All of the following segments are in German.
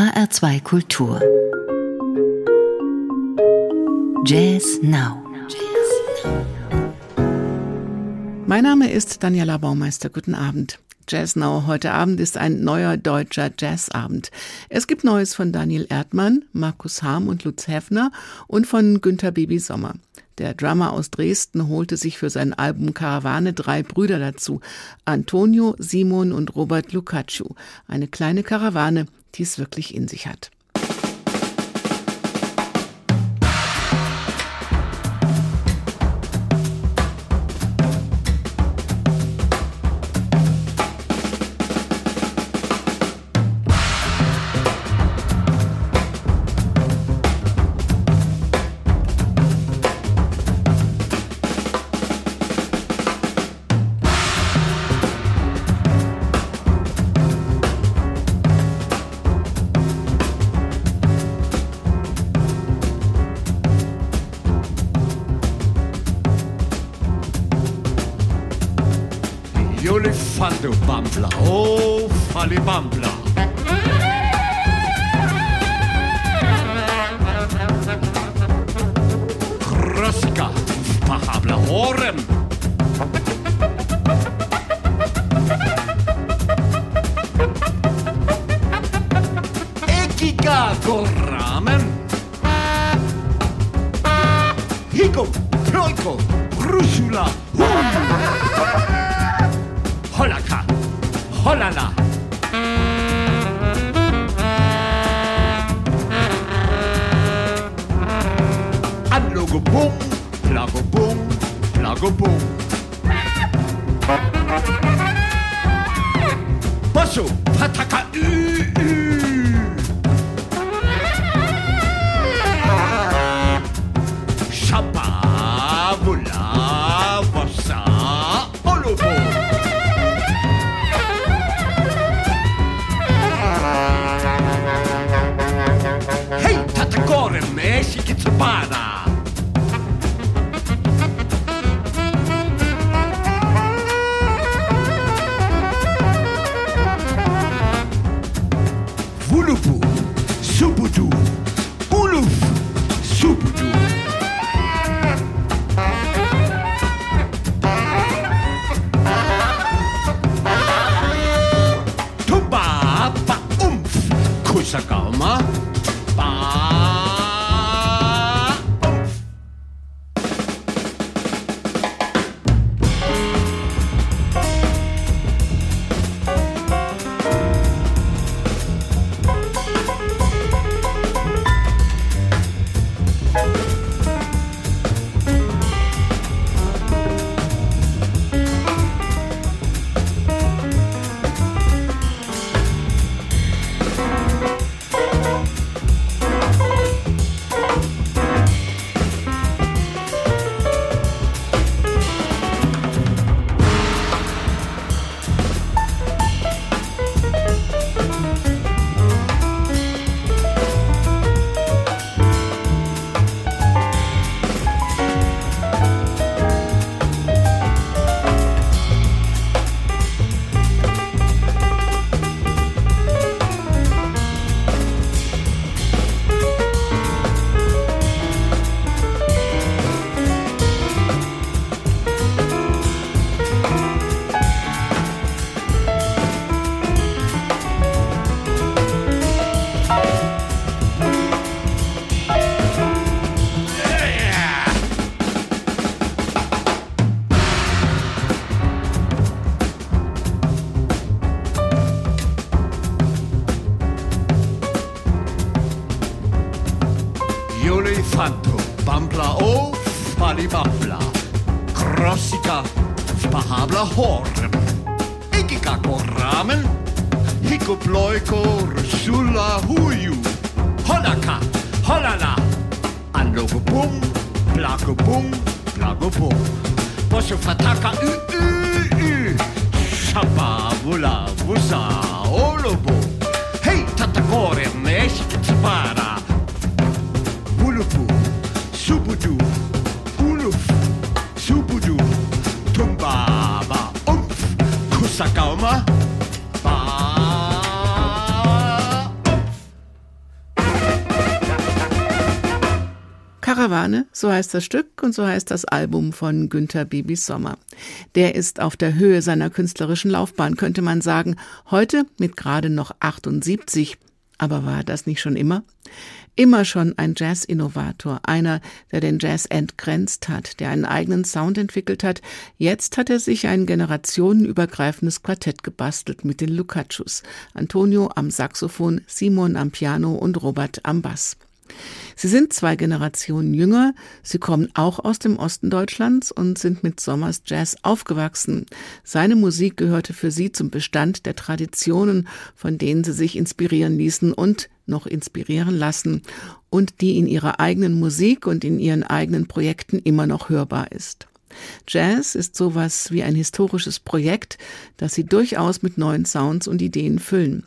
HR2 Kultur. Jazz Now. Mein Name ist Daniela Baumeister. Guten Abend. Jazz Now heute Abend ist ein neuer deutscher Jazzabend. Es gibt Neues von Daniel Erdmann, Markus Harm und Lutz Heffner und von Günter Baby Sommer. Der Drummer aus Dresden holte sich für sein Album Karawane drei Brüder dazu. Antonio, Simon und Robert Lucaccio. Eine kleine Karawane, die es wirklich in sich hat. sitter. Åh, oh, fallibambla. Now go boom. Basho, pataka, uh. hula, busa, olobo. hey Hei, tatakoren, eskitsipara. bulupu subudu, uluf, subudu, tumbaba, umf, kusakauma. Karawane, so heißt das Stück und so heißt das Album von Günther Bibis Sommer. Der ist auf der Höhe seiner künstlerischen Laufbahn, könnte man sagen, heute mit gerade noch 78. Aber war das nicht schon immer? Immer schon ein Jazz-Innovator, einer, der den Jazz entgrenzt hat, der einen eigenen Sound entwickelt hat. Jetzt hat er sich ein generationenübergreifendes Quartett gebastelt mit den Lucaccios. Antonio am Saxophon, Simon am Piano und Robert am Bass. Sie sind zwei Generationen jünger, sie kommen auch aus dem Osten Deutschlands und sind mit Sommers Jazz aufgewachsen. Seine Musik gehörte für sie zum Bestand der Traditionen, von denen sie sich inspirieren ließen und noch inspirieren lassen und die in ihrer eigenen Musik und in ihren eigenen Projekten immer noch hörbar ist. Jazz ist sowas wie ein historisches Projekt, das sie durchaus mit neuen Sounds und Ideen füllen.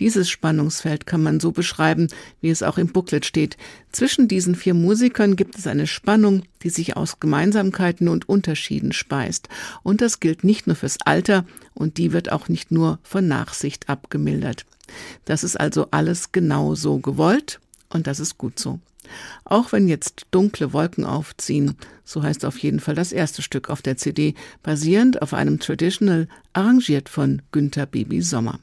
Dieses Spannungsfeld kann man so beschreiben, wie es auch im Booklet steht. Zwischen diesen vier Musikern gibt es eine Spannung, die sich aus Gemeinsamkeiten und Unterschieden speist. Und das gilt nicht nur fürs Alter und die wird auch nicht nur von Nachsicht abgemildert. Das ist also alles genau so gewollt und das ist gut so. Auch wenn jetzt dunkle Wolken aufziehen, so heißt auf jeden Fall das erste Stück auf der CD, basierend auf einem Traditional, arrangiert von Günther Baby Sommer.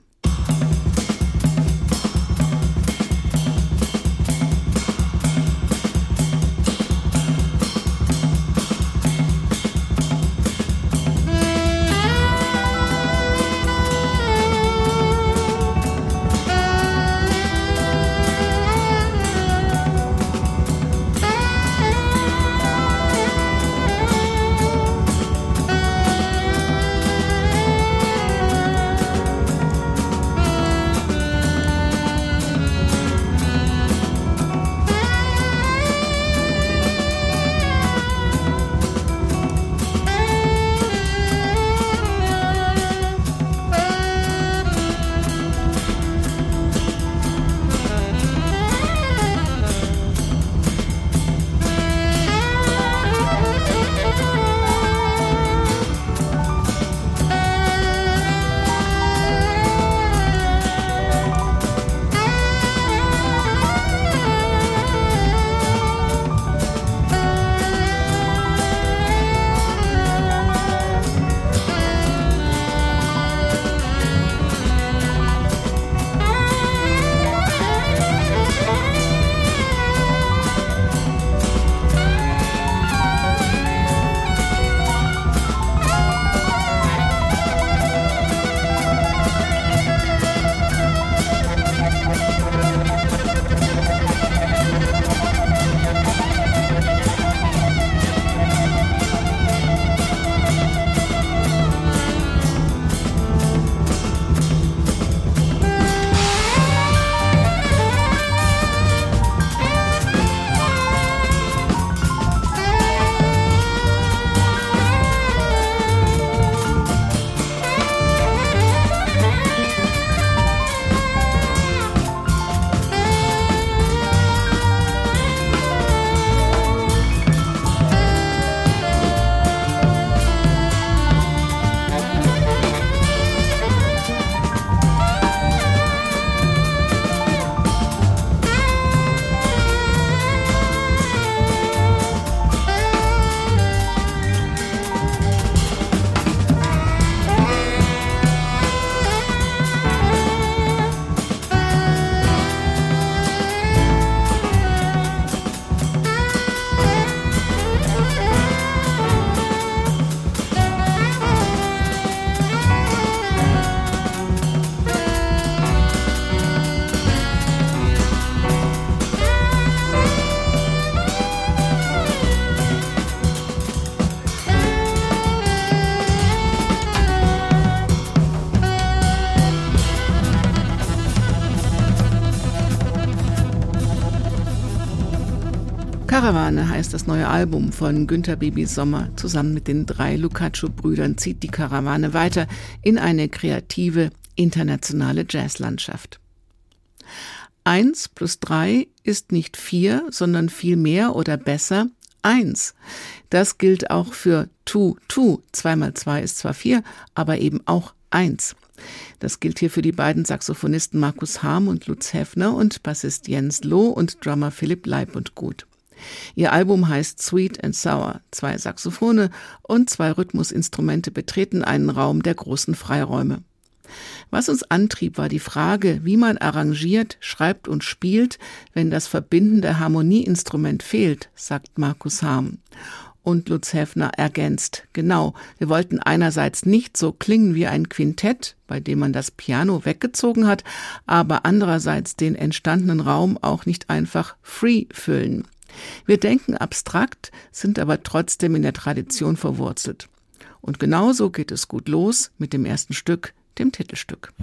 Karawane heißt das neue Album von Günter Baby Sommer. Zusammen mit den drei Lucaccio-Brüdern zieht die Karawane weiter in eine kreative, internationale Jazzlandschaft. Eins plus drei ist nicht vier, sondern viel mehr oder besser eins. Das gilt auch für tu, tu. Zwei mal zwei ist zwar vier, aber eben auch eins. Das gilt hier für die beiden Saxophonisten Markus Harm und Lutz Heffner und Bassist Jens Loh und Drummer Philipp Leib und Gut. Ihr Album heißt Sweet and Sour. Zwei Saxophone und zwei Rhythmusinstrumente betreten einen Raum der großen Freiräume. Was uns antrieb, war die Frage, wie man arrangiert, schreibt und spielt, wenn das verbindende Harmonieinstrument fehlt, sagt Markus Harm. Und Lutz Heffner ergänzt, genau, wir wollten einerseits nicht so klingen wie ein Quintett, bei dem man das Piano weggezogen hat, aber andererseits den entstandenen Raum auch nicht einfach free füllen. Wir denken abstrakt, sind aber trotzdem in der Tradition verwurzelt. Und genauso geht es gut los mit dem ersten Stück, dem Titelstück.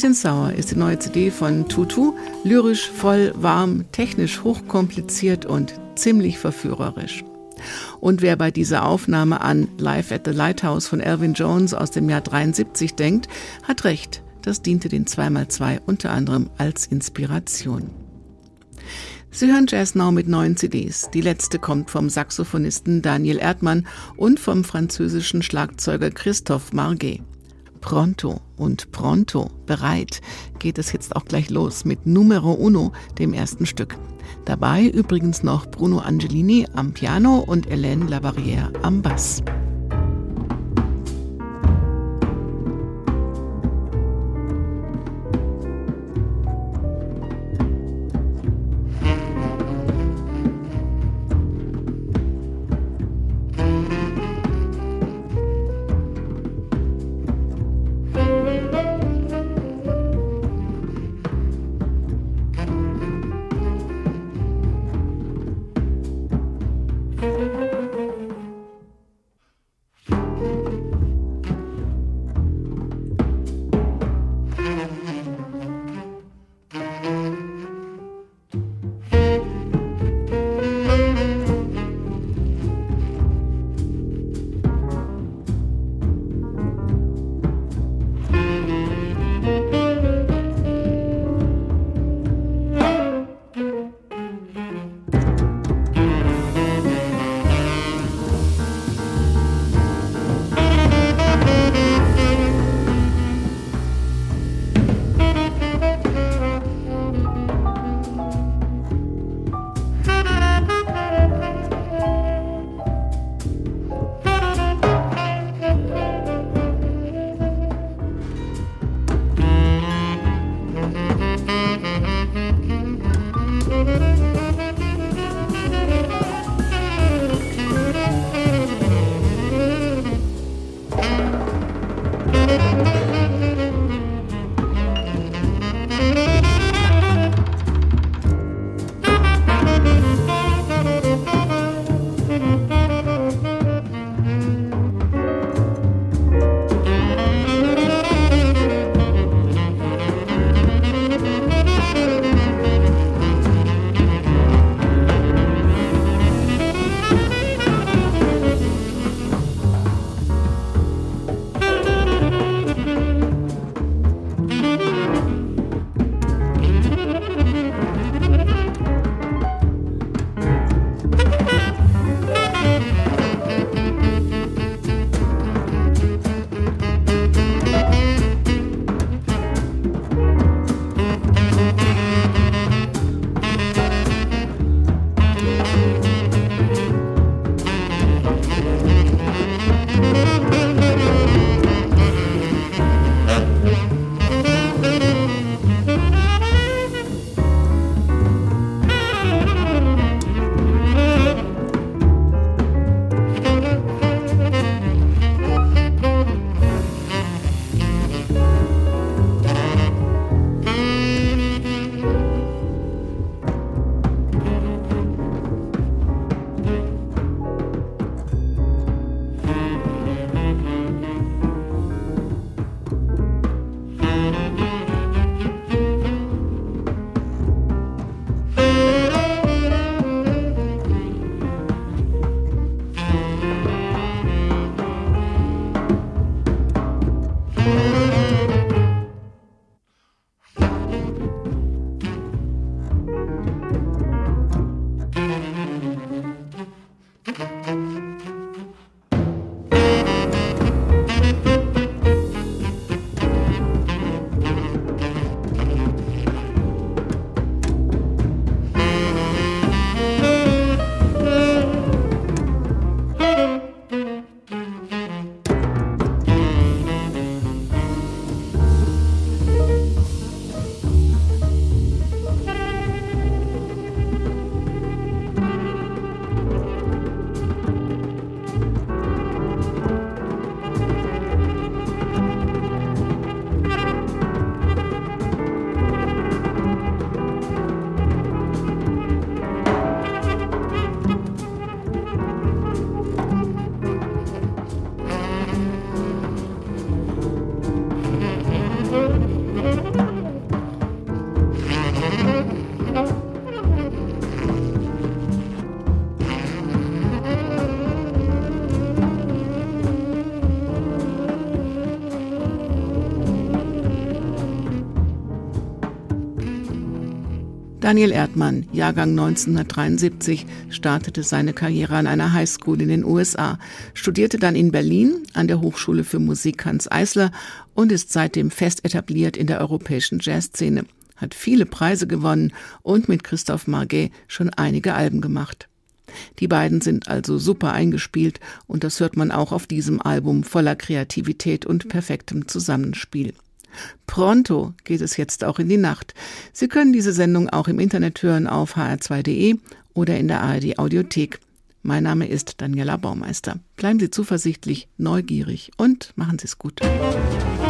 Sweet and Sour ist die neue CD von Tutu. Lyrisch, voll, warm, technisch hochkompliziert und ziemlich verführerisch. Und wer bei dieser Aufnahme an Live at the Lighthouse von Elvin Jones aus dem Jahr 73 denkt, hat recht. Das diente den 2x2 unter anderem als Inspiration. Sie hören Jazz Now mit neuen CDs. Die letzte kommt vom Saxophonisten Daniel Erdmann und vom französischen Schlagzeuger Christophe Marguet. Pronto und pronto, bereit, geht es jetzt auch gleich los mit Numero Uno, dem ersten Stück. Dabei übrigens noch Bruno Angelini am Piano und Hélène Labarrière am Bass. Daniel Erdmann, Jahrgang 1973, startete seine Karriere an einer Highschool in den USA, studierte dann in Berlin an der Hochschule für Musik Hans Eisler und ist seitdem fest etabliert in der europäischen Jazzszene, hat viele Preise gewonnen und mit Christoph Marguet schon einige Alben gemacht. Die beiden sind also super eingespielt und das hört man auch auf diesem Album voller Kreativität und perfektem Zusammenspiel. Pronto geht es jetzt auch in die Nacht. Sie können diese Sendung auch im Internet hören auf hr2.de oder in der ARD Audiothek. Mein Name ist Daniela Baumeister. Bleiben Sie zuversichtlich, neugierig und machen Sie es gut. Musik